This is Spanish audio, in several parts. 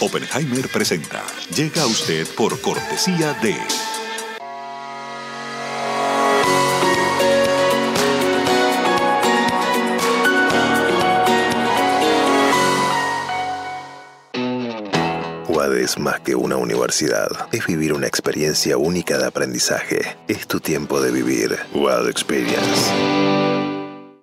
Oppenheimer presenta. Llega a usted por cortesía de... Es más que una universidad. Es vivir una experiencia única de aprendizaje. Es tu tiempo de vivir. UAD Experience.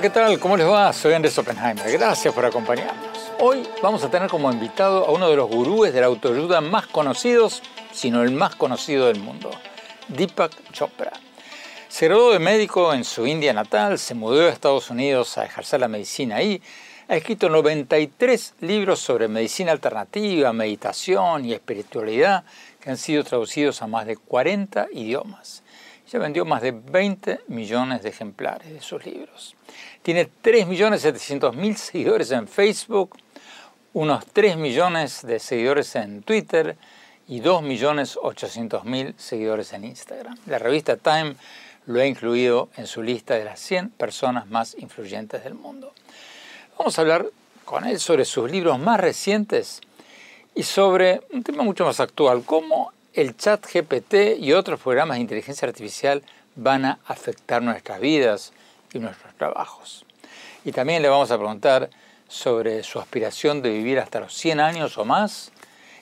¿Qué tal? ¿Cómo les va? Soy Andrés Oppenheimer. Gracias por acompañarnos. Hoy vamos a tener como invitado a uno de los gurúes de la autoayuda más conocidos, sino el más conocido del mundo, Deepak Chopra. Se graduó de médico en su India natal, se mudó a Estados Unidos a ejercer la medicina ahí, ha escrito 93 libros sobre medicina alternativa, meditación y espiritualidad que han sido traducidos a más de 40 idiomas. Ya vendió más de 20 millones de ejemplares de sus libros. Tiene 3.700.000 seguidores en Facebook, unos 3 millones de seguidores en Twitter y 2.800.000 seguidores en Instagram. La revista Time lo ha incluido en su lista de las 100 personas más influyentes del mundo. Vamos a hablar con él sobre sus libros más recientes y sobre un tema mucho más actual, cómo el chat GPT y otros programas de inteligencia artificial van a afectar nuestras vidas y nuestros trabajos. Y también le vamos a preguntar sobre su aspiración de vivir hasta los 100 años o más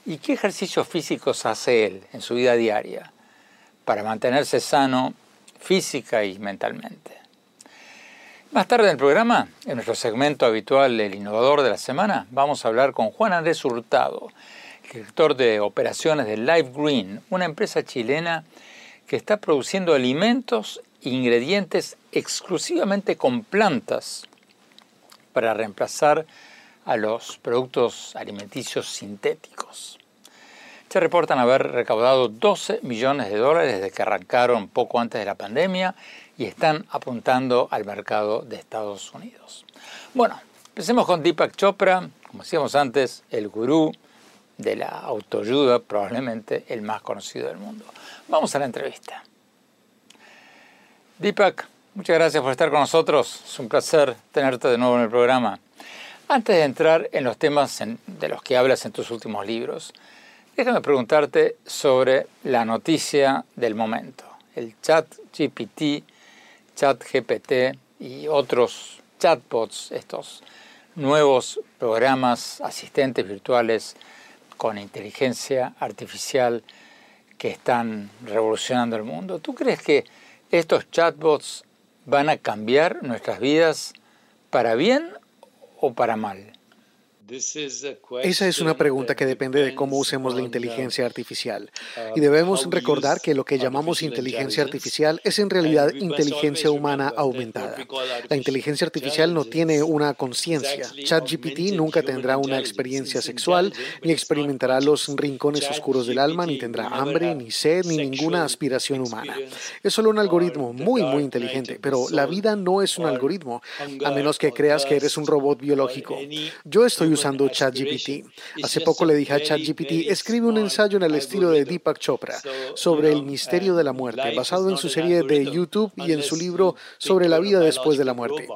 y qué ejercicios físicos hace él en su vida diaria para mantenerse sano física y mentalmente. Más tarde en el programa, en nuestro segmento habitual El Innovador de la Semana, vamos a hablar con Juan Andrés Hurtado, director de operaciones de Live Green, una empresa chilena que está produciendo alimentos e ingredientes exclusivamente con plantas para reemplazar a los productos alimenticios sintéticos. Se reportan haber recaudado 12 millones de dólares desde que arrancaron poco antes de la pandemia y están apuntando al mercado de Estados Unidos. Bueno, empecemos con Deepak Chopra, como decíamos antes, el gurú de la autoayuda, probablemente el más conocido del mundo. Vamos a la entrevista. Deepak, muchas gracias por estar con nosotros. Es un placer tenerte de nuevo en el programa. Antes de entrar en los temas de los que hablas en tus últimos libros, déjame preguntarte sobre la noticia del momento, el chat GPT, chat GPT y otros chatbots, estos nuevos programas asistentes virtuales con inteligencia artificial que están revolucionando el mundo. ¿Tú crees que estos chatbots van a cambiar nuestras vidas para bien o para mal? Esa es una pregunta que depende de cómo usemos la inteligencia artificial. Y debemos recordar que lo que llamamos inteligencia artificial es en realidad inteligencia humana aumentada. La inteligencia artificial no tiene una conciencia. ChatGPT nunca tendrá una experiencia sexual, ni experimentará los rincones oscuros del alma, ni tendrá hambre, ni sed, ni ninguna aspiración humana. Es solo un algoritmo muy, muy inteligente, pero la vida no es un algoritmo, a menos que creas que eres un robot biológico. Yo estoy usando ChatGPT. Hace poco le dije a ChatGPT, escribe un ensayo en el estilo de Deepak Chopra sobre el misterio de la muerte, basado en su serie de YouTube y en su libro sobre la vida después de la muerte.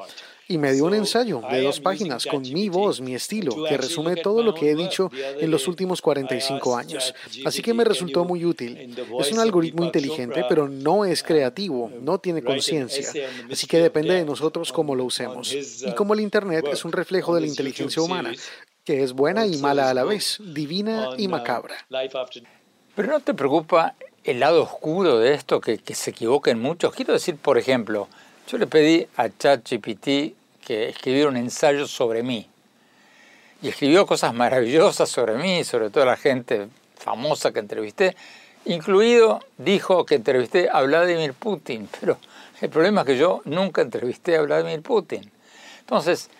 Y me dio un ensayo de dos páginas con mi voz, mi estilo, que resume todo lo que he dicho en los últimos 45 años. Así que me resultó muy útil. Es un algoritmo inteligente, pero no es creativo, no tiene conciencia. Así que depende de nosotros cómo lo usemos. Y como el Internet es un reflejo de la inteligencia humana, que es buena y mala a la vez, divina y macabra. Pero no te preocupa el lado oscuro de esto, que, que se equivoquen muchos. Quiero decir, por ejemplo, yo le pedí a ChatGPT que escribiera un ensayo sobre mí. Y escribió cosas maravillosas sobre mí, sobre toda la gente famosa que entrevisté. Incluido dijo que entrevisté a Vladimir Putin, pero el problema es que yo nunca entrevisté a Vladimir Putin. Entonces,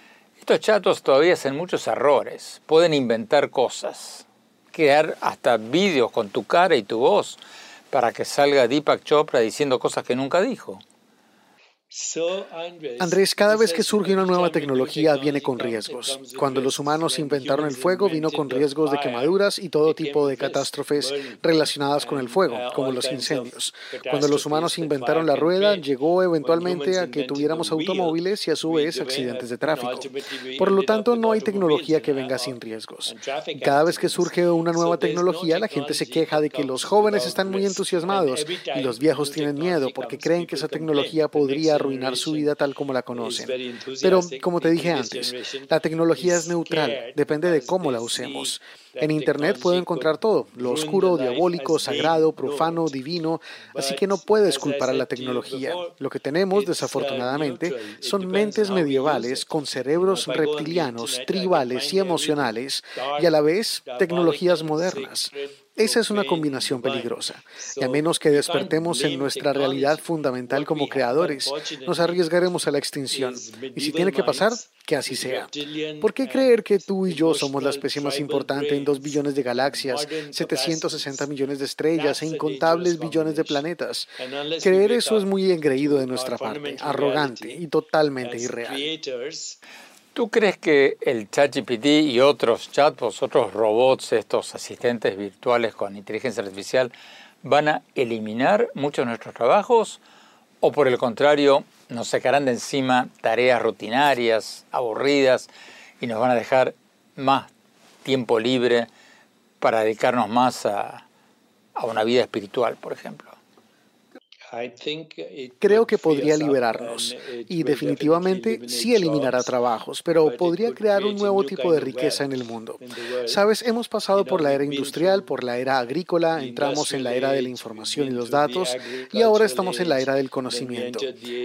Estos chatos todavía hacen muchos errores, pueden inventar cosas, crear hasta vídeos con tu cara y tu voz para que salga Deepak Chopra diciendo cosas que nunca dijo. Andrés, cada vez que surge una nueva tecnología viene con riesgos. Cuando los humanos inventaron el fuego, vino con riesgos de quemaduras y todo tipo de catástrofes relacionadas con el fuego, como los incendios. Cuando los humanos inventaron la rueda, llegó eventualmente a que tuviéramos automóviles y a su vez accidentes de tráfico. Por lo tanto, no hay tecnología que venga sin riesgos. Cada vez que surge una nueva tecnología, la gente se queja de que los jóvenes están muy entusiasmados y los viejos tienen miedo porque creen que esa tecnología podría arruinar su vida tal como la conocen. Pero, como te dije antes, la tecnología es neutral, depende de cómo la usemos. En Internet puedo encontrar todo, lo oscuro, diabólico, sagrado, profano, divino, así que no puedes culpar a la tecnología. Lo que tenemos, desafortunadamente, son mentes medievales con cerebros reptilianos, tribales y emocionales, y a la vez tecnologías modernas. Esa es una combinación peligrosa. Y a menos que despertemos en nuestra realidad fundamental como creadores, nos arriesgaremos a la extinción. Y si tiene que pasar, que así sea. ¿Por qué creer que tú y yo somos la especie más importante en dos billones de galaxias, 760 millones de estrellas e incontables billones de planetas? Creer eso es muy engreído de nuestra parte, arrogante y totalmente irreal. ¿Tú crees que el ChatGPT y otros chatbots, otros robots, estos asistentes virtuales con inteligencia artificial, van a eliminar muchos de nuestros trabajos? ¿O por el contrario, nos sacarán de encima tareas rutinarias, aburridas, y nos van a dejar más tiempo libre para dedicarnos más a, a una vida espiritual, por ejemplo? Creo que podría liberarnos y definitivamente sí eliminará trabajos, pero podría crear un nuevo tipo de riqueza en el mundo. Sabes, hemos pasado por la era industrial, por la era agrícola, entramos en la era de la información y los datos y ahora estamos en la era del conocimiento.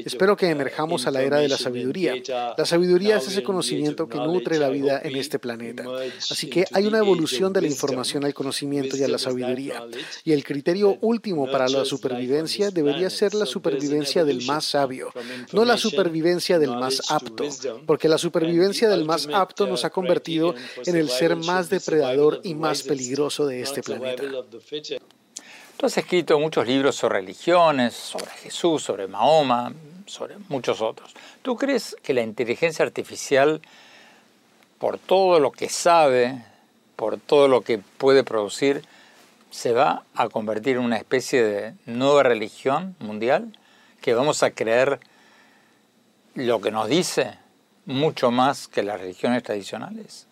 Espero que emerjamos a la era de la sabiduría. La sabiduría es ese conocimiento que nutre la vida en este planeta. Así que hay una evolución de la información al conocimiento y a la sabiduría. Y el criterio último para la supervivencia debería ser la supervivencia del más sabio, no la supervivencia del más apto, porque la supervivencia del más apto nos ha convertido en el ser más depredador y más peligroso de este planeta. Tú has escrito muchos libros sobre religiones, sobre Jesús, sobre Mahoma, sobre muchos otros. ¿Tú crees que la inteligencia artificial, por todo lo que sabe, por todo lo que puede producir, se va a convertir en una especie de nueva religión mundial, que vamos a creer lo que nos dice mucho más que las religiones tradicionales.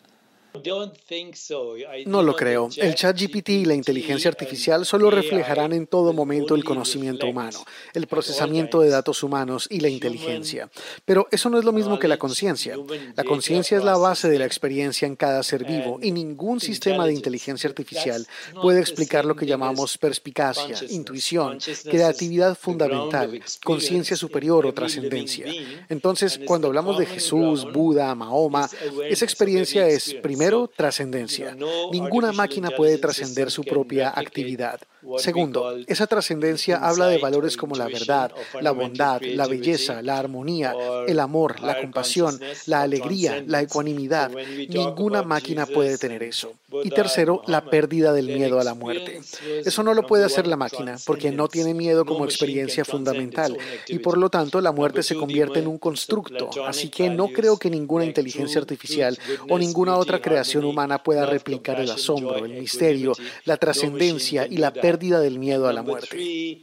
No lo creo. El chat GPT y la inteligencia artificial solo reflejarán en todo momento el conocimiento humano, el procesamiento de datos humanos y la inteligencia. Pero eso no es lo mismo que la conciencia. La conciencia es la base de la experiencia en cada ser vivo y ningún sistema de inteligencia artificial puede explicar lo que llamamos perspicacia, intuición, creatividad fundamental, conciencia superior o trascendencia. Entonces, cuando hablamos de Jesús, Buda, Mahoma, esa experiencia es primero Primero, trascendencia. Ninguna máquina puede trascender su propia actividad. Segundo, esa trascendencia habla de valores como la verdad, la bondad, la belleza, la armonía, el amor, la compasión, la alegría, la ecuanimidad. Ninguna máquina puede tener eso. Y tercero, la pérdida del miedo a la muerte. Eso no lo puede hacer la máquina porque no tiene miedo como experiencia fundamental y por lo tanto la muerte se convierte en un constructo. Así que no creo que ninguna inteligencia artificial o ninguna otra creación humana pueda replicar el asombro, el misterio, la trascendencia y la pérdida del miedo a la muerte.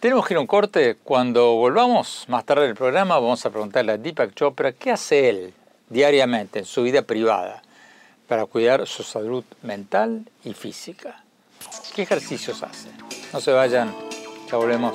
Tenemos que ir a un corte. Cuando volvamos más tarde del programa, vamos a preguntarle a Deepak Chopra qué hace él diariamente en su vida privada para cuidar su salud mental y física. ¿Qué ejercicios hace? No se vayan, ya volvemos.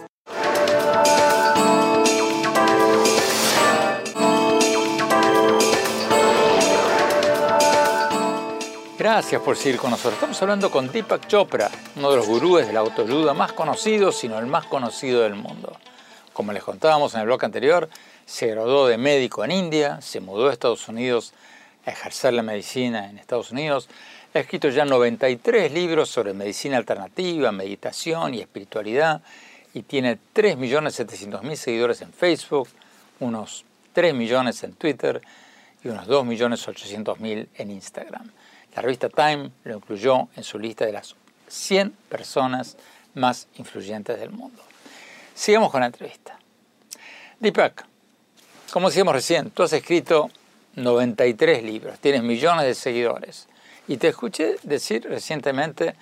Gracias por seguir con nosotros. Estamos hablando con Deepak Chopra, uno de los gurúes de la autoayuda más conocido, sino el más conocido del mundo. Como les contábamos en el blog anterior, se graduó de médico en India, se mudó a Estados Unidos a ejercer la medicina en Estados Unidos. Ha escrito ya 93 libros sobre medicina alternativa, meditación y espiritualidad y tiene 3.700.000 seguidores en Facebook, unos 3 millones en Twitter y unos 2.800.000 en Instagram. La revista Time lo incluyó en su lista de las 100 personas más influyentes del mundo. Sigamos con la entrevista. Deepak, como decíamos recién, tú has escrito 93 libros, tienes millones de seguidores y te escuché decir recientemente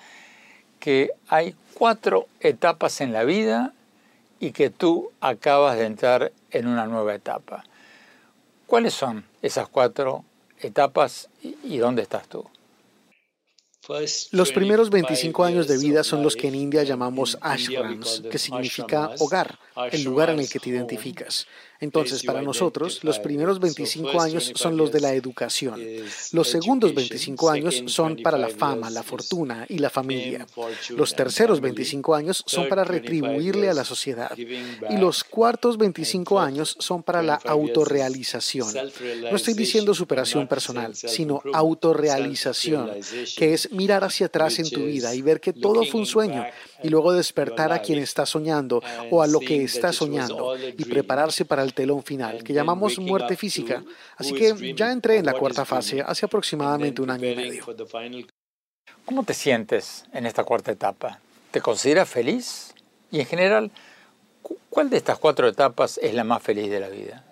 que hay cuatro etapas en la vida y que tú acabas de entrar en una nueva etapa. ¿Cuáles son esas cuatro etapas y dónde estás tú? Los primeros 25 años de vida son los que en India llamamos ashrams, que significa hogar, el lugar en el que te identificas. Entonces, para nosotros, los primeros 25 años son los de la educación. Los segundos 25 años son para la fama, la fortuna y la familia. Los terceros 25 años son para retribuirle a la sociedad. Y los cuartos 25 años son para la autorrealización. No estoy diciendo superación personal, sino autorrealización, que es mirar hacia atrás en tu vida y ver que todo fue un sueño y luego despertar a quien está soñando o a lo que está soñando y prepararse para el telón final, que llamamos muerte física. Así que ya entré en la cuarta fase hace aproximadamente un año y medio. ¿Cómo te sientes en esta cuarta etapa? ¿Te consideras feliz? Y en general, ¿cuál de estas cuatro etapas es la más feliz de la vida?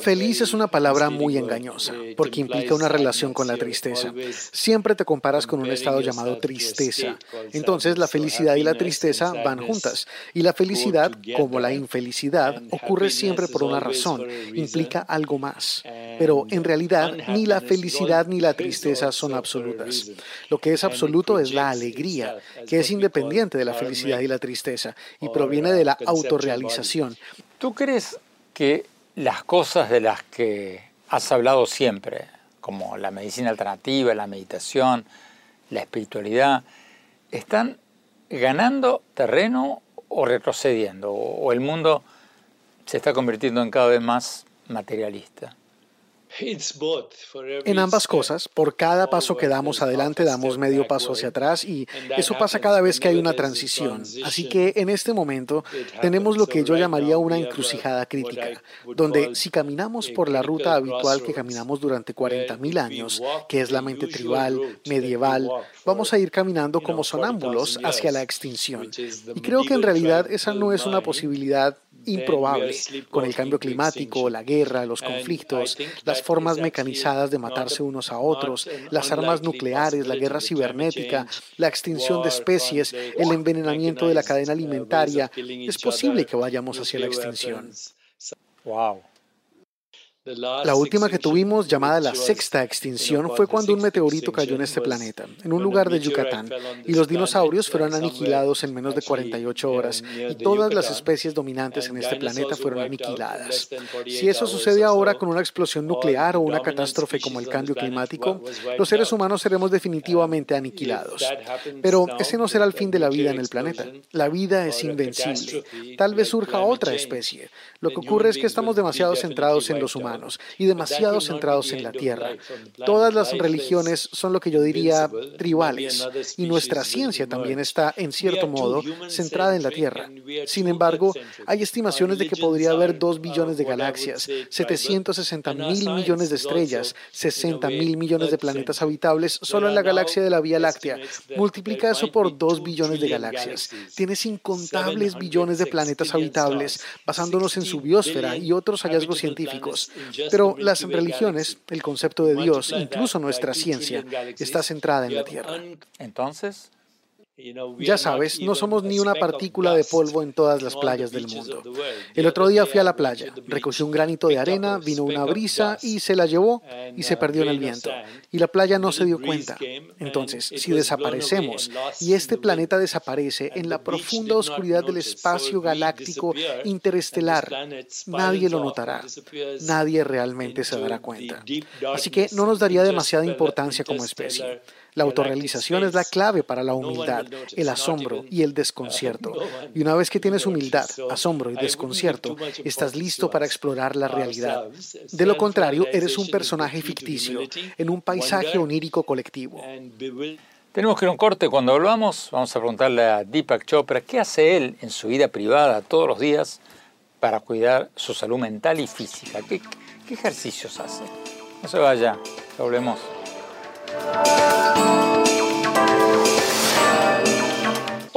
Feliz es una palabra muy engañosa porque implica una relación con la tristeza. Siempre te comparas con un estado llamado tristeza. Entonces la felicidad y la tristeza van juntas. Y la felicidad, como la infelicidad, ocurre siempre por una razón. Implica algo más. Pero en realidad ni la felicidad ni la tristeza son absolutas. Lo que es absoluto es la alegría, que es independiente de la felicidad y la tristeza y proviene de la autorrealización. ¿Tú crees que las cosas de las que has hablado siempre, como la medicina alternativa, la meditación, la espiritualidad, están ganando terreno o retrocediendo, o el mundo se está convirtiendo en cada vez más materialista. En ambas cosas, por cada paso que damos adelante, damos medio paso hacia atrás y eso pasa cada vez que hay una transición. Así que en este momento tenemos lo que yo llamaría una encrucijada crítica, donde si caminamos por la ruta habitual que caminamos durante 40.000 años, que es la mente tribal, medieval, vamos a ir caminando como sonámbulos hacia la extinción. Y creo que en realidad esa no es una posibilidad improbable con el cambio climático, la guerra, los conflictos, las formas mecanizadas de matarse unos a otros, las armas nucleares, la guerra cibernética, la extinción de especies, el envenenamiento de la cadena alimentaria. Es posible que vayamos hacia la extinción. Wow. La última que tuvimos, llamada la sexta extinción, fue cuando un meteorito cayó en este planeta, en un lugar de Yucatán, y los dinosaurios fueron aniquilados en menos de 48 horas, y todas las especies dominantes en este planeta fueron aniquiladas. Si eso sucede ahora con una explosión nuclear o una catástrofe como el cambio climático, los seres humanos seremos definitivamente aniquilados. Pero ese no será el fin de la vida en el planeta. La vida es invencible. Tal vez surja otra especie. Lo que ocurre es que estamos demasiado centrados en los humanos y demasiado centrados en la tierra. Todas las religiones son lo que yo diría tribales y nuestra ciencia también está, en cierto modo, centrada en la tierra. Sin embargo, hay estimaciones de que podría haber 2 billones de galaxias, 760 mil millones de estrellas, 60 mil millones de planetas habitables solo en la galaxia de la Vía Láctea. Multiplica eso por 2 billones de galaxias. Tienes incontables billones de planetas habitables basándonos en su biosfera y otros hallazgos científicos. Pero las religiones, el concepto de Dios, incluso nuestra ciencia, está centrada en la tierra. Entonces, Ya sabes, no somos ni una partícula de polvo en todas las playas del mundo. El otro día fui a la playa, recogí un granito de arena, vino una brisa y se la llevó y se perdió en el viento. Y la playa no se dio cuenta. Entonces, si desaparecemos y este planeta desaparece en la profunda oscuridad del espacio galáctico interestelar, nadie lo notará. Nadie realmente se dará cuenta. Así que no nos daría demasiada importancia como especie. La autorrealización es la clave para la humildad, el asombro y el desconcierto. Y una vez que tienes humildad, asombro y desconcierto, estás listo para explorar la realidad. De lo contrario, eres un personaje ficticio en un paisaje onírico colectivo. Tenemos que ir a un corte. Cuando volvamos, vamos a preguntarle a Deepak Chopra qué hace él en su vida privada todos los días para cuidar su salud mental y física. ¿Qué, ejercicios hace? No se vaya, volvemos.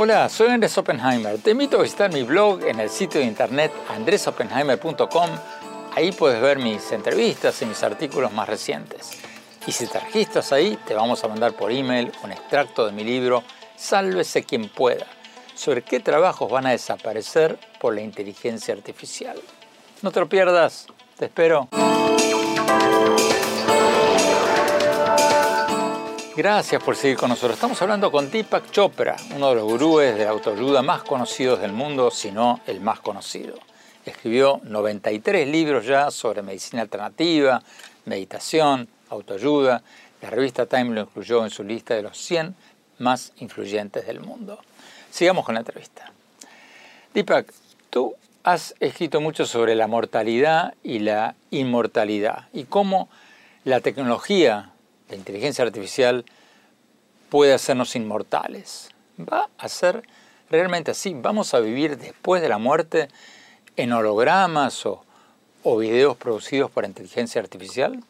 Hola, soy Andrés Oppenheimer. Te invito a visitar mi blog en el sitio de internet andresoppenheimer.com. Ahí puedes ver mis entrevistas y mis artículos más recientes. Y si te registras ahí, te vamos a mandar por email un extracto de mi libro Sálvese quien pueda, sobre qué trabajos van a desaparecer por la inteligencia artificial. No te lo pierdas, te espero. Gracias por seguir con nosotros. Estamos hablando con Deepak Chopra, uno de los gurúes de la autoayuda más conocidos del mundo, si no el más conocido. Escribió 93 libros ya sobre medicina alternativa, meditación, autoayuda. La revista Time lo incluyó en su lista de los 100 más influyentes del mundo. Sigamos con la entrevista. Deepak, tú has escrito mucho sobre la mortalidad y la inmortalidad y cómo la tecnología la inteligencia artificial puede hacernos inmortales. ¿Va a ser realmente así? ¿Vamos a vivir después de la muerte en hologramas o, o videos producidos por inteligencia artificial?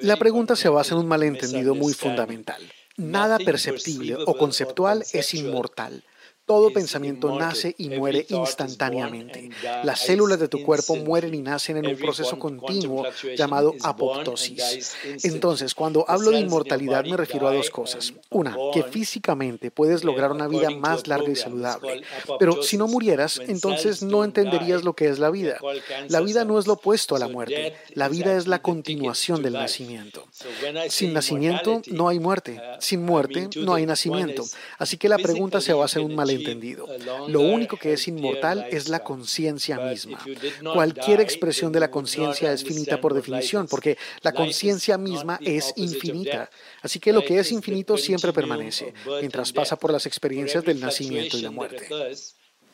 La pregunta se basa en un malentendido muy fundamental. Nada perceptible o conceptual es inmortal. Todo pensamiento nace y muere instantáneamente. Las células de tu cuerpo mueren y nacen en un proceso continuo llamado apoptosis. Entonces, cuando hablo de inmortalidad me refiero a dos cosas. Una, que físicamente puedes lograr una vida más larga y saludable. Pero si no murieras, entonces no entenderías lo que es la vida. La vida no es lo opuesto a la muerte. La vida es la continuación del nacimiento. Sin nacimiento no hay muerte. Sin muerte no hay nacimiento. Así que la pregunta se basa en un malentendido entendido. Lo único que es inmortal es la conciencia misma. Cualquier expresión de la conciencia es finita por definición, porque la conciencia misma es infinita. Así que lo que es infinito siempre permanece, mientras pasa por las experiencias del nacimiento y la muerte.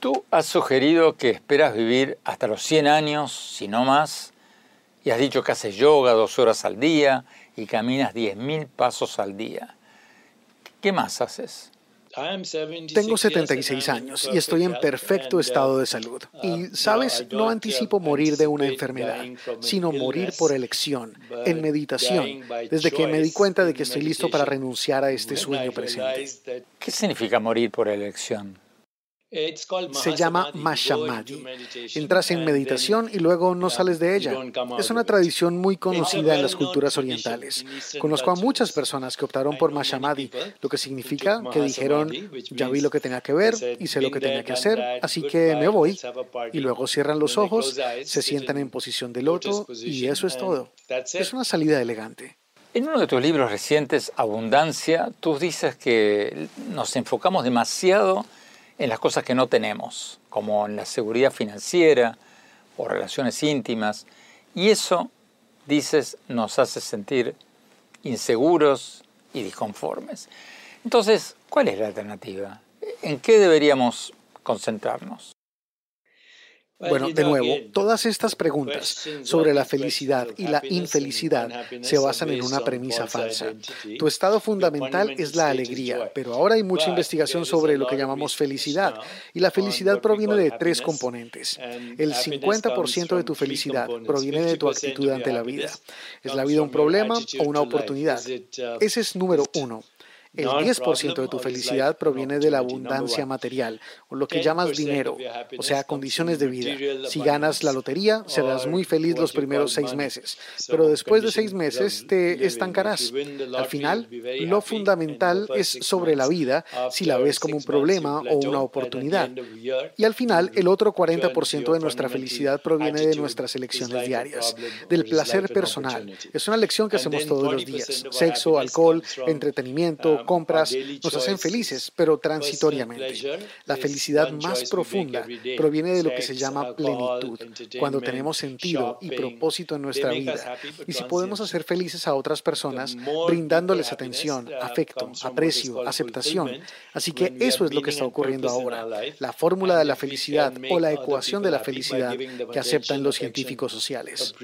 Tú has sugerido que esperas vivir hasta los 100 años, si no más, y has dicho que haces yoga dos horas al día y caminas 10.000 pasos al día. ¿Qué más haces? Tengo 76 años y estoy en perfecto estado de salud. Uh, y, sabes, no anticipo morir de una enfermedad, sino morir por elección, en meditación, desde que me di cuenta de que estoy listo para renunciar a este sueño presente. ¿Qué significa morir por elección? Se llama Mashamadi. Entras en meditación y luego no sales de ella. Es una tradición muy conocida en las culturas orientales. Conozco a muchas personas que optaron por Mashamadi, lo que significa que dijeron, ya vi lo que tenía que ver, hice lo que tenía que hacer, así que me voy. Y luego cierran los ojos, se sientan en posición de loto y eso es todo. Es una salida elegante. En uno de tus libros recientes, Abundancia, tú dices que nos enfocamos demasiado en las cosas que no tenemos, como en la seguridad financiera o relaciones íntimas. Y eso, dices, nos hace sentir inseguros y disconformes. Entonces, ¿cuál es la alternativa? ¿En qué deberíamos concentrarnos? Bueno, de nuevo, todas estas preguntas sobre la felicidad y la infelicidad se basan en una premisa falsa. Tu estado fundamental es la alegría, pero ahora hay mucha investigación sobre lo que llamamos felicidad, y la felicidad proviene de tres componentes. El 50% de tu felicidad proviene de tu actitud ante la vida. ¿Es la vida un problema o una oportunidad? Ese es número uno. El 10% de tu felicidad proviene de la abundancia material, o lo que llamas dinero, o sea, condiciones de vida. Si ganas la lotería, serás muy feliz los primeros seis meses, pero después de seis meses te estancarás. Al final, lo fundamental es sobre la vida si la ves como un problema o una oportunidad. Y al final, el otro 40% de nuestra felicidad proviene de nuestras elecciones diarias, del placer personal. Es una lección que hacemos todos los días. Sexo, alcohol, entretenimiento, compras, nos hacen felices, pero transitoriamente. La felicidad más profunda proviene de lo que se llama plenitud, cuando tenemos sentido y propósito en nuestra vida. Y si podemos hacer felices a otras personas, brindándoles atención, afecto, aprecio, aceptación. Así que eso es lo que está ocurriendo ahora. La fórmula de la felicidad o la ecuación de la felicidad que aceptan los científicos sociales.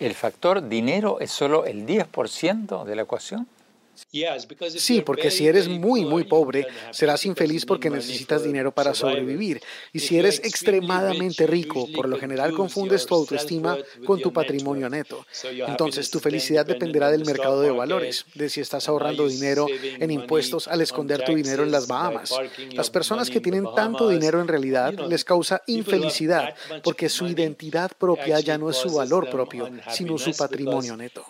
¿El factor dinero es solo el 10% de la ecuación? Sí, porque si eres muy, muy pobre, serás infeliz porque necesitas dinero para sobrevivir. Y si eres extremadamente rico, por lo general confundes tu autoestima con tu patrimonio neto. Entonces, tu felicidad dependerá del mercado de valores, de si estás ahorrando dinero en impuestos al esconder tu dinero en las Bahamas. Las personas que tienen tanto dinero en realidad les causa infelicidad porque su identidad propia ya no es su valor propio, sino su patrimonio neto.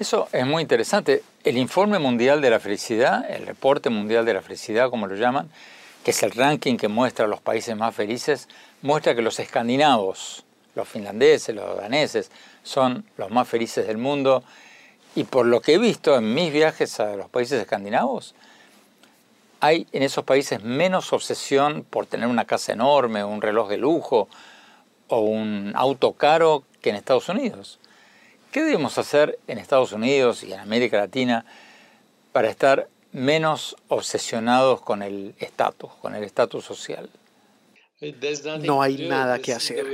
Eso es muy interesante. El Informe Mundial de la Felicidad, el Reporte Mundial de la Felicidad, como lo llaman, que es el ranking que muestra los países más felices, muestra que los escandinavos, los finlandeses, los daneses, son los más felices del mundo. Y por lo que he visto en mis viajes a los países escandinavos, hay en esos países menos obsesión por tener una casa enorme, un reloj de lujo o un auto caro que en Estados Unidos. ¿Qué debemos hacer en Estados Unidos y en América Latina para estar menos obsesionados con el estatus, con el estatus social? No hay nada que hacer.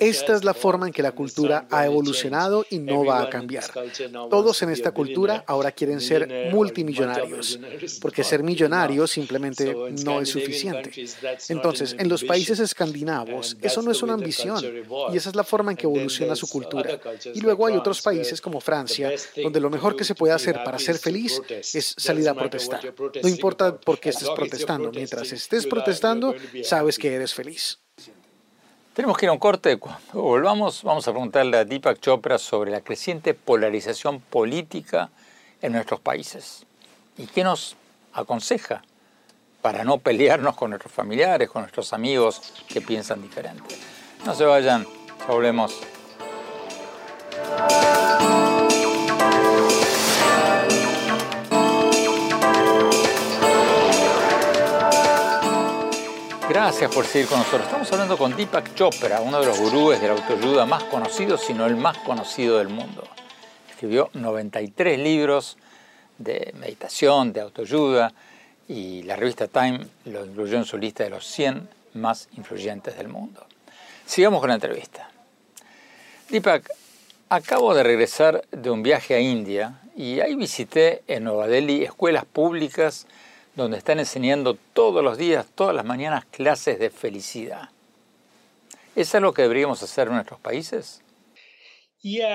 Esta es la forma en que la cultura ha evolucionado y no va a cambiar. Todos en esta cultura ahora quieren ser multimillonarios, porque ser millonario simplemente no es suficiente. Entonces, en los países escandinavos, eso no es una ambición, y esa es la forma en que evoluciona su cultura. Y luego hay otros países como Francia, donde lo mejor que se puede hacer para ser feliz es salir a protestar. No importa por qué estés protestando, mientras estés protestando, sabes que eres feliz. Tenemos que ir a un corte. Cuando volvamos, vamos a preguntarle a Deepak Chopra sobre la creciente polarización política en nuestros países. ¿Y qué nos aconseja para no pelearnos con nuestros familiares, con nuestros amigos que piensan diferente? No se vayan, volvemos. Gracias por seguir con nosotros. Estamos hablando con Deepak Chopra, uno de los gurúes de la autoayuda más conocidos, si no el más conocido del mundo. Escribió 93 libros de meditación, de autoayuda, y la revista Time lo incluyó en su lista de los 100 más influyentes del mundo. Sigamos con la entrevista. Deepak, acabo de regresar de un viaje a India y ahí visité en Nueva Delhi escuelas públicas donde están enseñando todos los días, todas las mañanas, clases de felicidad. ¿Es algo que deberíamos hacer en nuestros países?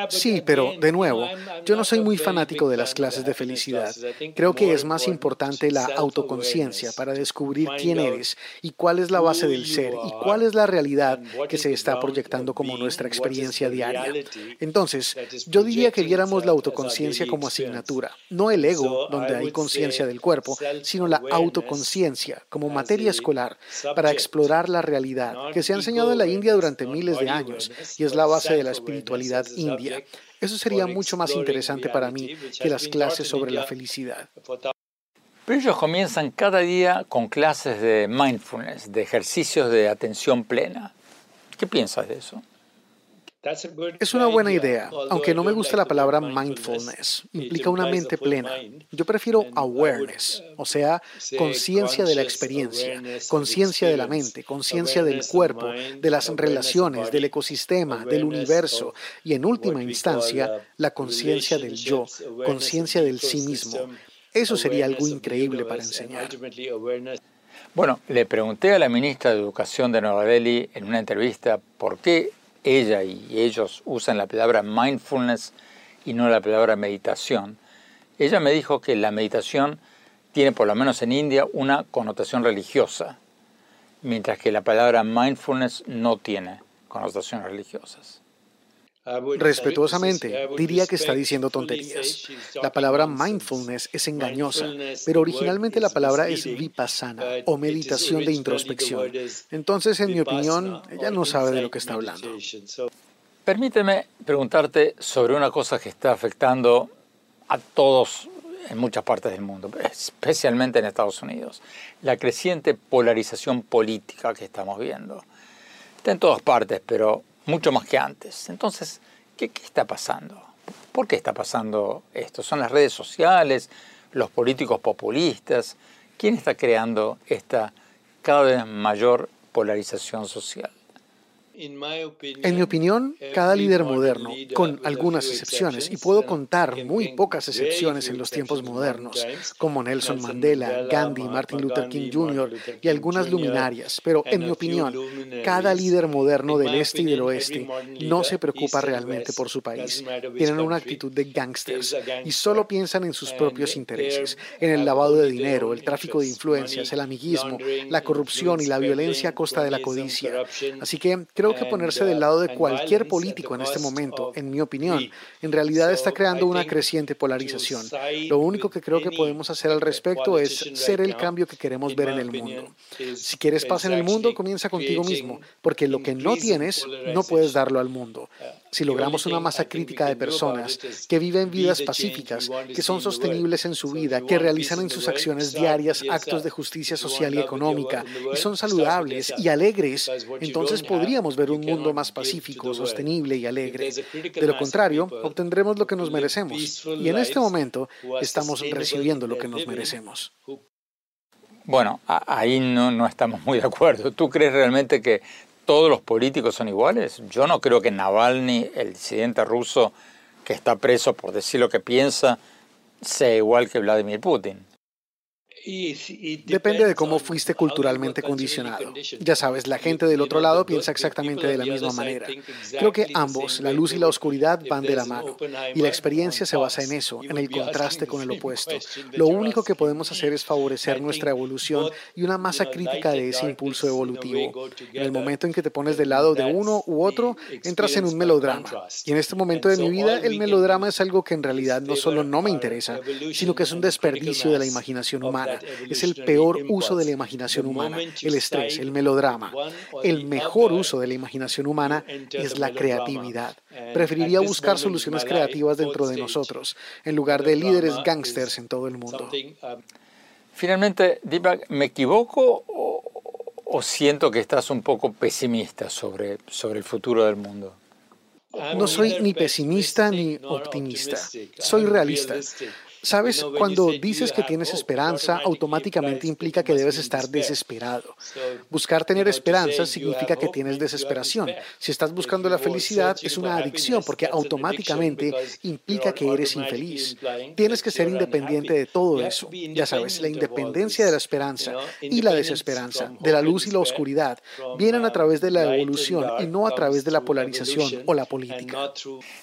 Sí, pero de nuevo, yo no soy muy fanático de las clases de felicidad. Creo que es más importante la autoconciencia para descubrir quién eres y cuál es la base del ser y cuál es la realidad que se está proyectando como nuestra experiencia diaria. Entonces, yo diría que viéramos la autoconciencia como asignatura, no el ego, donde hay conciencia del cuerpo, sino la autoconciencia como materia escolar para explorar la realidad que se ha enseñado en la India durante miles de años y es la base de la espiritualidad India. Eso sería mucho más interesante para mí que las clases sobre la felicidad. Pero ellos comienzan cada día con clases de mindfulness, de ejercicios de atención plena. ¿Qué piensas de eso? Es una buena idea, aunque no me gusta la palabra mindfulness. Implica una mente plena. Yo prefiero awareness, o sea, conciencia de la experiencia, conciencia de la mente, conciencia del cuerpo, de las relaciones, del ecosistema, del universo y, en última instancia, la conciencia del yo, conciencia del sí mismo. Eso sería algo increíble para enseñar. Bueno, le pregunté a la ministra de Educación de Nueva Delhi en una entrevista por qué ella y ellos usan la palabra mindfulness y no la palabra meditación. Ella me dijo que la meditación tiene, por lo menos en India, una connotación religiosa, mientras que la palabra mindfulness no tiene connotaciones religiosas. Respetuosamente, diría que está diciendo tonterías. La palabra mindfulness es engañosa, pero originalmente la palabra es vipassana o meditación de introspección. Entonces, en mi opinión, ella no sabe de lo que está hablando. Permíteme preguntarte sobre una cosa que está afectando a todos en muchas partes del mundo, especialmente en Estados Unidos, la creciente polarización política que estamos viendo. Está en todas partes, pero mucho más que antes. Entonces, ¿qué, está pasando? ¿Por qué está pasando esto? ¿Son las redes sociales, los políticos populistas? ¿Quién está creando esta cada vez mayor polarización social? En mi opinión, cada líder moderno, con algunas excepciones, y puedo contar muy pocas excepciones en los tiempos modernos, como Nelson Mandela, Gandhi, Martin Luther King Jr. y algunas luminarias, pero en mi opinión, cada líder moderno del este y del oeste no se preocupa realmente por su país. Tienen una actitud de gangsters y solo piensan en sus propios intereses, en el lavado de dinero, el tráfico de influencias, el amiguismo, la corrupción y la violencia a costa de la codicia. Así que creo Creo que ponerse del lado de cualquier político en este momento, en mi opinión, en realidad está creando una creciente polarización. Lo único que creo que podemos hacer al respecto es ser el cambio que queremos ver en el mundo. Si quieres paz en el mundo, comienza contigo mismo, porque lo que no tienes, no puedes darlo al mundo. Si logramos una masa crítica de personas que viven vidas pacíficas, que son sostenibles en su vida, que realizan en sus acciones diarias actos de justicia social y económica, y son saludables y alegres, entonces podríamos ver un mundo más pacífico, sostenible y alegre. De lo contrario, obtendremos lo que nos merecemos. Y en este momento estamos recibiendo lo que nos merecemos. Bueno, ahí no, no estamos muy de acuerdo. ¿Tú crees realmente que todos los políticos son iguales? Yo no creo que Navalny, el disidente ruso que está preso por decir lo que piensa, sea igual que Vladimir Putin. Depende de cómo fuiste culturalmente condicionado. Ya sabes, la gente del otro lado piensa exactamente de la misma manera. Creo que ambos, la luz y la oscuridad, van de la mano. Y la experiencia se basa en eso, en el contraste con el opuesto. Lo único que podemos hacer es favorecer nuestra evolución y una masa crítica de ese impulso evolutivo. En el momento en que te pones del lado de uno u otro, entras en un melodrama. Y en este momento de mi vida, el melodrama es algo que en realidad no solo no me interesa, sino que es un desperdicio de la imaginación humana es el peor uso de la imaginación humana, el estrés, el melodrama. El mejor uso de la imaginación humana es la creatividad. Preferiría buscar soluciones creativas dentro de nosotros, en lugar de líderes gángsters en todo el mundo. Um, Finalmente, Deepak, ¿me equivoco o, siento que estás un poco pesimista sobre, sobre el futuro del mundo? No soy ni pesimista ni optimista. Soy realista. Sabes, cuando dices que tienes esperanza, automáticamente implica que debes estar desesperado. Buscar tener esperanza significa que tienes desesperación. Si estás buscando la felicidad, es una adicción porque automáticamente implica que eres infeliz. Tienes que ser independiente de todo eso. Ya sabes, la independencia de la esperanza y la desesperanza, de la luz y la oscuridad, vienen a través de la evolución y no a través de la polarización o la política.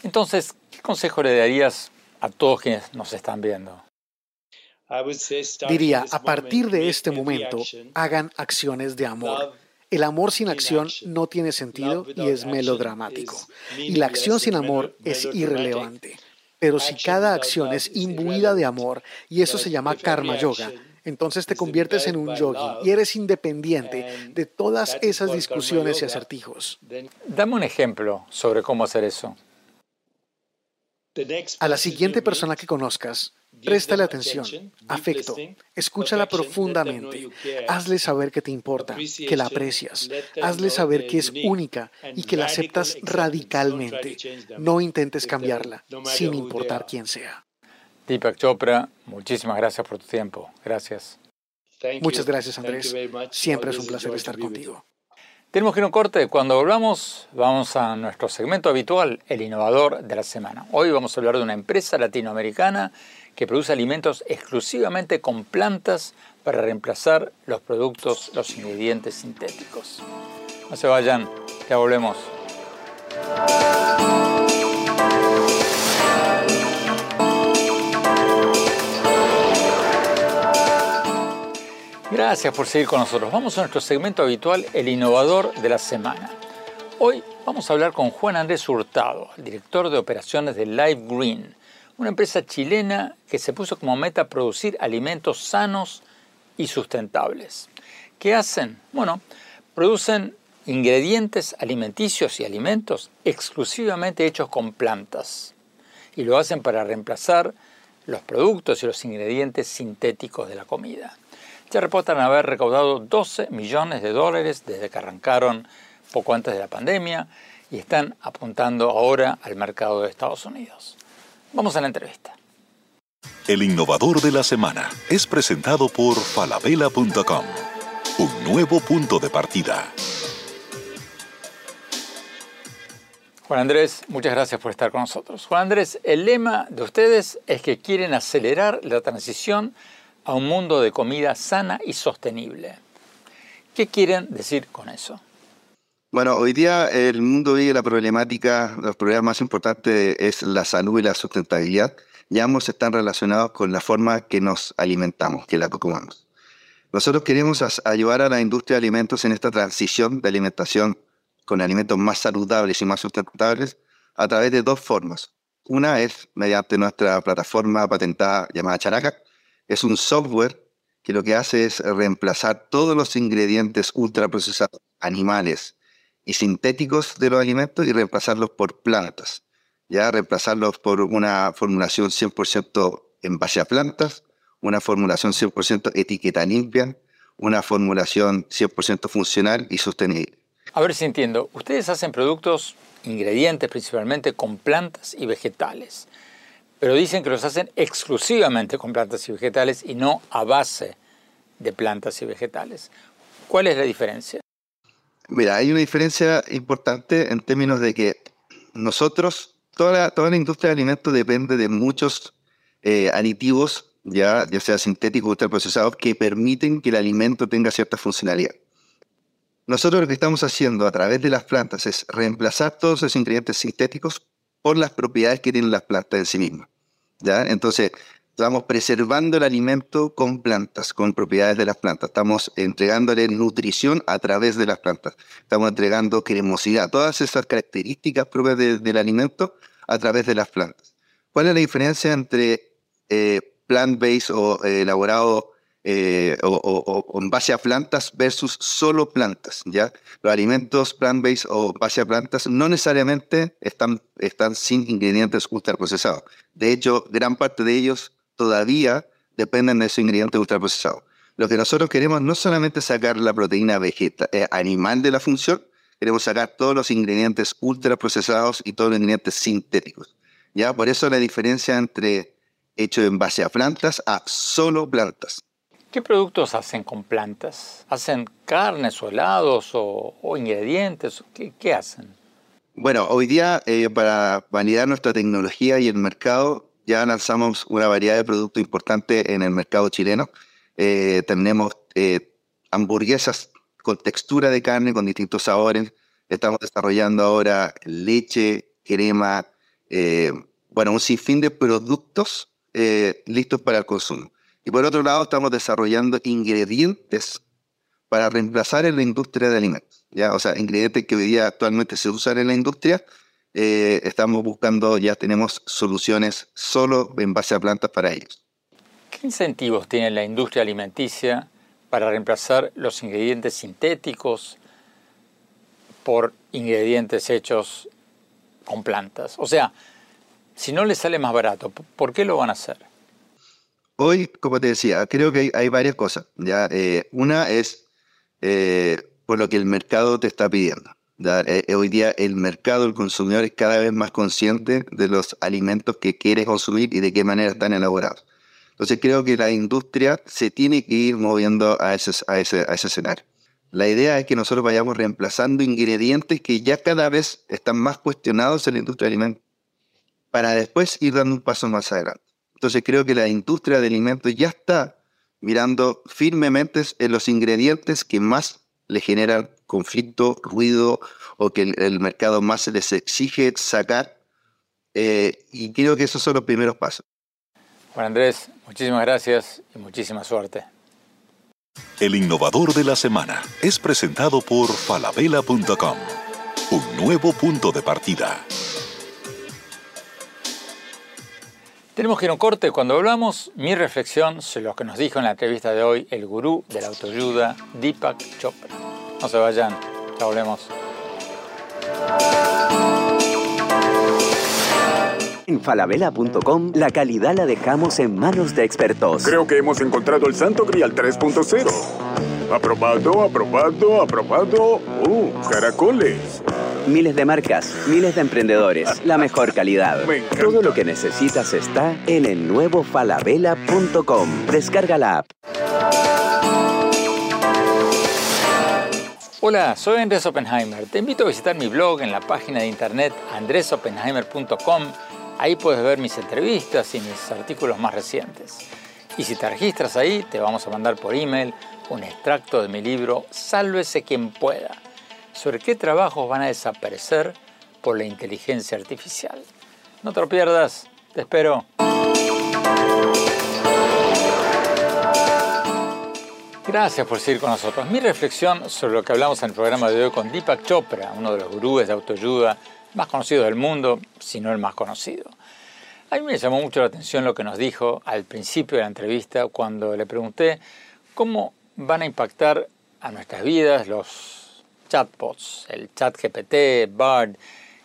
Entonces, ¿qué consejo le darías a todos quienes nos están viendo? Diría, a partir de este momento, hagan acciones de amor. El amor sin acción no tiene sentido y es melodramático. Y la acción sin amor es irrelevante. Pero si cada acción es imbuida de amor, y eso se llama karma yoga, entonces te conviertes en un yogi y eres independiente de todas esas discusiones y acertijos. Dame un ejemplo sobre cómo hacer eso. A la siguiente persona que conozcas, préstale atención, afecto, escúchala profundamente, hazle saber que te importa, que la aprecias, hazle saber que es única y que la aceptas radicalmente. No intentes cambiarla, sin importar quién sea. Deepak Chopra, muchísimas gracias por tu tiempo. Gracias. Muchas gracias, Andrés. Siempre es un placer estar contigo. Tenemos que ir a un corte. Cuando volvamos, vamos a nuestro segmento habitual, el innovador de la semana. Hoy vamos a hablar de una empresa latinoamericana que produce alimentos exclusivamente con plantas para reemplazar los productos, los ingredientes sintéticos. No se vayan, ya volvemos. Gracias por seguir con nosotros. Vamos a nuestro segmento habitual, el innovador de la semana. Hoy vamos a hablar con Juan Andrés Hurtado, director de operaciones de Live Green, una empresa chilena que se puso como meta producir alimentos sanos y sustentables. ¿Qué hacen? Bueno, producen ingredientes alimenticios y alimentos exclusivamente hechos con plantas. Y lo hacen para reemplazar los productos y los ingredientes sintéticos de la comida. Ya reportan haber recaudado 12 millones de dólares desde que arrancaron poco antes de la pandemia y están apuntando ahora al mercado de Estados Unidos. Vamos a la entrevista. El innovador de la semana es presentado por falabella.com, un nuevo punto de partida. Juan Andrés, muchas gracias por estar con nosotros. Juan Andrés, el lema de ustedes es que quieren acelerar la transición a un mundo de comida sana y sostenible. ¿Qué quieren decir con eso? Bueno, hoy día el mundo vive la problemática, los problemas más importantes es la salud y la sustentabilidad. Ya ambos están relacionados con la forma que nos alimentamos, que la comamos. Nosotros queremos ayudar a la industria de alimentos en esta transición de alimentación con alimentos más saludables y más sustentables a través de dos formas. Una es mediante nuestra plataforma patentada llamada Characa, es un software que lo que hace es reemplazar todos los ingredientes ultraprocesados, animales y sintéticos de los alimentos y reemplazarlos por plantas. Ya reemplazarlos por una formulación 100% en base a plantas, una formulación 100% etiqueta limpia, una formulación 100% funcional y sostenible. A ver si entiendo. Ustedes hacen productos, ingredientes principalmente con plantas y vegetales pero dicen que los hacen exclusivamente con plantas y vegetales y no a base de plantas y vegetales. ¿Cuál es la diferencia? Mira, hay una diferencia importante en términos de que nosotros, toda la, toda la industria de alimentos depende de muchos eh, aditivos, ya, ya sea sintéticos o ultraprocesados, que permiten que el alimento tenga cierta funcionalidad. Nosotros lo que estamos haciendo a través de las plantas es reemplazar todos esos ingredientes sintéticos por las propiedades que tienen las plantas en sí mismas. Entonces, estamos preservando el alimento con plantas, con propiedades de las plantas. Estamos entregándole nutrición a través de las plantas. Estamos entregando cremosidad, todas esas características propias del alimento a través de las plantas. ¿Cuál es la diferencia entre eh, plant-based o eh, elaborado eh, o, en base a plantas versus solo plantas. ¿ya? Los alimentos plant-based o base a plantas no necesariamente están, están sin ingredientes ultraprocesados. De hecho, gran parte de ellos todavía dependen de esos ingredientes ultraprocesados. Lo que nosotros queremos no solamente sacar la proteína vegetal, eh, animal de la función, queremos sacar todos los ingredientes ultraprocesados y todos los ingredientes sintéticos. ¿ya? Por eso la diferencia entre hecho en base a plantas a solo plantas. ¿Qué productos hacen con plantas? ¿Hacen carnes o helados o, ingredientes? ¿Qué, hacen? Bueno, hoy día eh, para validar nuestra tecnología y el mercado ya lanzamos una variedad de productos importantes en el mercado chileno. Eh, tenemos eh, hamburguesas con textura de carne, con distintos sabores. Estamos desarrollando ahora leche, crema, bueno, un sinfín de productos listos para el consumo. Y por otro lado, estamos desarrollando ingredientes para reemplazar en la industria de alimentos. ¿ya? O sea, ingredientes que hoy día actualmente se usan en la industria, eh, estamos buscando, ya tenemos soluciones solo en base a plantas para ellos. ¿Qué incentivos tiene la industria alimenticia para reemplazar los ingredientes sintéticos por ingredientes hechos con plantas? O sea, si no les sale más barato, ¿por qué lo van a hacer? Hoy, como te decía, creo que hay, varias cosas. ¿ya? Eh, una es eh, por lo que el mercado te está pidiendo. Eh, hoy día el mercado, el consumidor es cada vez más consciente de los alimentos que quiere consumir y de qué manera están elaborados. Entonces creo que la industria se tiene que ir moviendo a a ese, a ese escenario. La idea es que nosotros vayamos reemplazando ingredientes que ya cada vez están más cuestionados en la industria de alimentos para después ir dando un paso más adelante. Entonces creo que la industria de alimentos ya está mirando firmemente en los ingredientes que más le generan conflicto, ruido o que el, mercado más se les exige sacar. Eh, y creo que esos son los primeros pasos. Juan Andrés, muchísimas gracias y muchísima suerte. El innovador de la semana es presentado por falabella.com. Un nuevo punto de partida. Tenemos que ir a un corte. Cuando hablamos, mi reflexión sobre lo que nos dijo en la entrevista de hoy el gurú de la autoayuda, Deepak Chopra. No se vayan, ya volvemos. En falabella.com la calidad la dejamos en manos de expertos. Creo que hemos encontrado el Santo Grial 3.0. Aprobado, aprobado, aprobado. ¡Uh, caracoles! Miles de marcas, miles de emprendedores, la mejor calidad. Todo lo que necesitas está en el nuevo falabella.com. Descarga la app. Hola, soy Andrés Oppenheimer. Te invito a visitar mi blog en la página de internet andresoppenheimer.com. Ahí puedes ver mis entrevistas y mis artículos más recientes. Y si te registras ahí, te vamos a mandar por email un extracto de mi libro Sálvese quien pueda sobre qué trabajos van a desaparecer por la inteligencia artificial. No te lo pierdas, te espero. Gracias por seguir con nosotros. Mi reflexión sobre lo que hablamos en el programa de hoy con Deepak Chopra, uno de los gurúes de autoayuda más conocidos del mundo, si no el más conocido. A mí me llamó mucho la atención lo que nos dijo al principio de la entrevista cuando le pregunté cómo van a impactar a nuestras vidas los chatbots, el chat GPT, BARD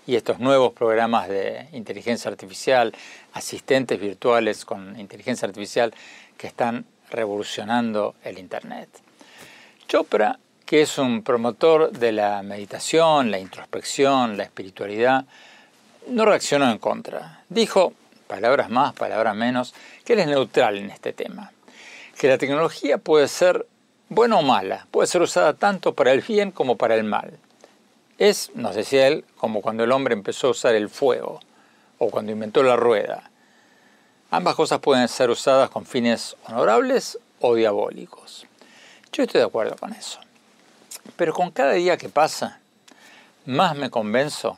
y estos nuevos programas de inteligencia artificial, asistentes virtuales con inteligencia artificial que están revolucionando el Internet. Chopra, que es un promotor de la meditación, la introspección, la espiritualidad, no reaccionó en contra. Dijo, palabras más, palabras menos, que él es neutral en este tema. Que la tecnología puede ser buena o mala, puede ser usada tanto para el bien como para el mal. Es, nos decía él, como cuando el hombre empezó a usar el fuego o cuando inventó la rueda. Ambas cosas pueden ser usadas con fines honorables o diabólicos. Yo estoy de acuerdo con eso. Pero con cada día que pasa, más me convenzo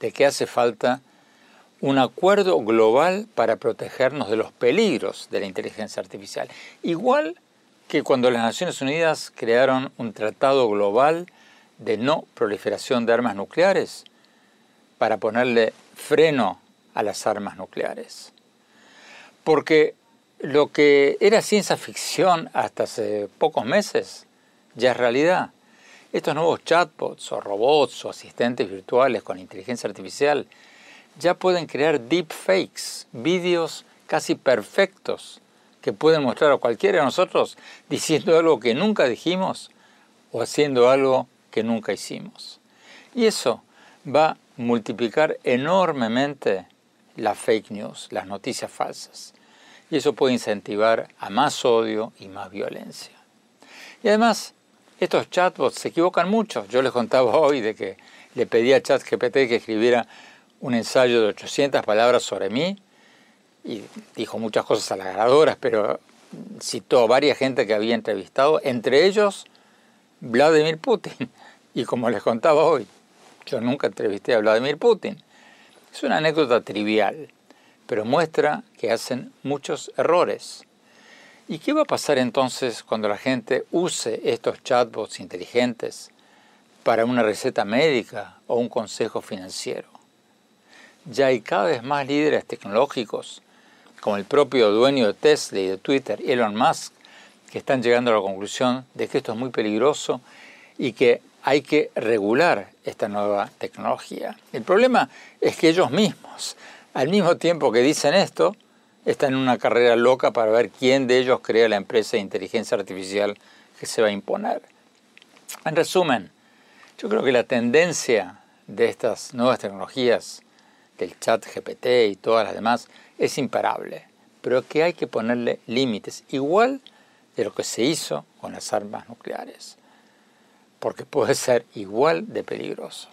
de que hace falta un acuerdo global para protegernos de los peligros de la inteligencia artificial. Igual que cuando las Naciones Unidas crearon un tratado global de no proliferación de armas nucleares para ponerle freno a las armas nucleares. Porque lo que era ciencia ficción hasta hace pocos meses ya es realidad. Estos nuevos chatbots o robots o asistentes virtuales con inteligencia artificial ya pueden crear deepfakes, vídeos casi perfectos que pueden mostrar a cualquiera de nosotros diciendo algo que nunca dijimos o haciendo algo que nunca hicimos. Y eso va a multiplicar enormemente la fake news, las noticias falsas. Y eso puede incentivar a más odio y más violencia. Y además, estos chatbots se equivocan mucho. Yo les contaba hoy de que le pedí a ChatGPT que escribiera un ensayo de 800 palabras sobre mí y dijo muchas cosas halagadoras, pero citó a varias gente que había entrevistado, entre ellos Vladimir Putin. Y como les contaba hoy, yo nunca entrevisté a Vladimir Putin. Es una anécdota trivial, pero muestra que hacen muchos errores. ¿Y qué va a pasar entonces cuando la gente use estos chatbots inteligentes para una receta médica o un consejo financiero? Ya hay cada vez más líderes tecnológicos como el propio dueño de Tesla y de Twitter, Elon Musk, que están llegando a la conclusión de que esto es muy peligroso y que hay que regular esta nueva tecnología. El problema es que ellos mismos, al mismo tiempo que dicen esto, están en una carrera loca para ver quién de ellos crea la empresa de inteligencia artificial que se va a imponer. En resumen, yo creo que la tendencia de estas nuevas tecnologías, del chat GPT y todas las demás, es imparable, pero que hay que ponerle límites, igual de lo que se hizo con las armas nucleares, porque puede ser igual de peligroso.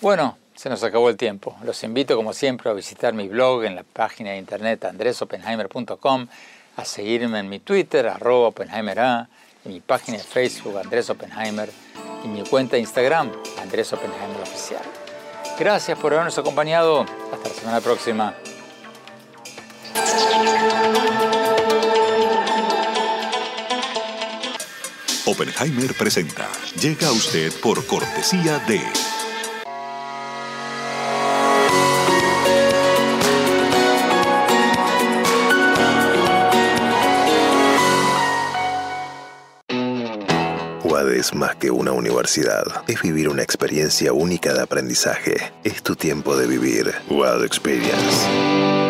Bueno, se nos acabó el tiempo. Los invito como siempre a visitar mi blog en la página de internet andresopenheimer.com, a seguirme en mi Twitter, arroba en mi página de Facebook Andrés Oppenheimer y mi cuenta de Instagram, Andrés Oppenheimer Oficial. Gracias por habernos acompañado. Hasta la semana próxima. Oppenheimer presenta. Llega a usted por cortesía de... es más que una universidad. Es vivir una experiencia única de aprendizaje. Es tu tiempo de vivir. WAD Experience.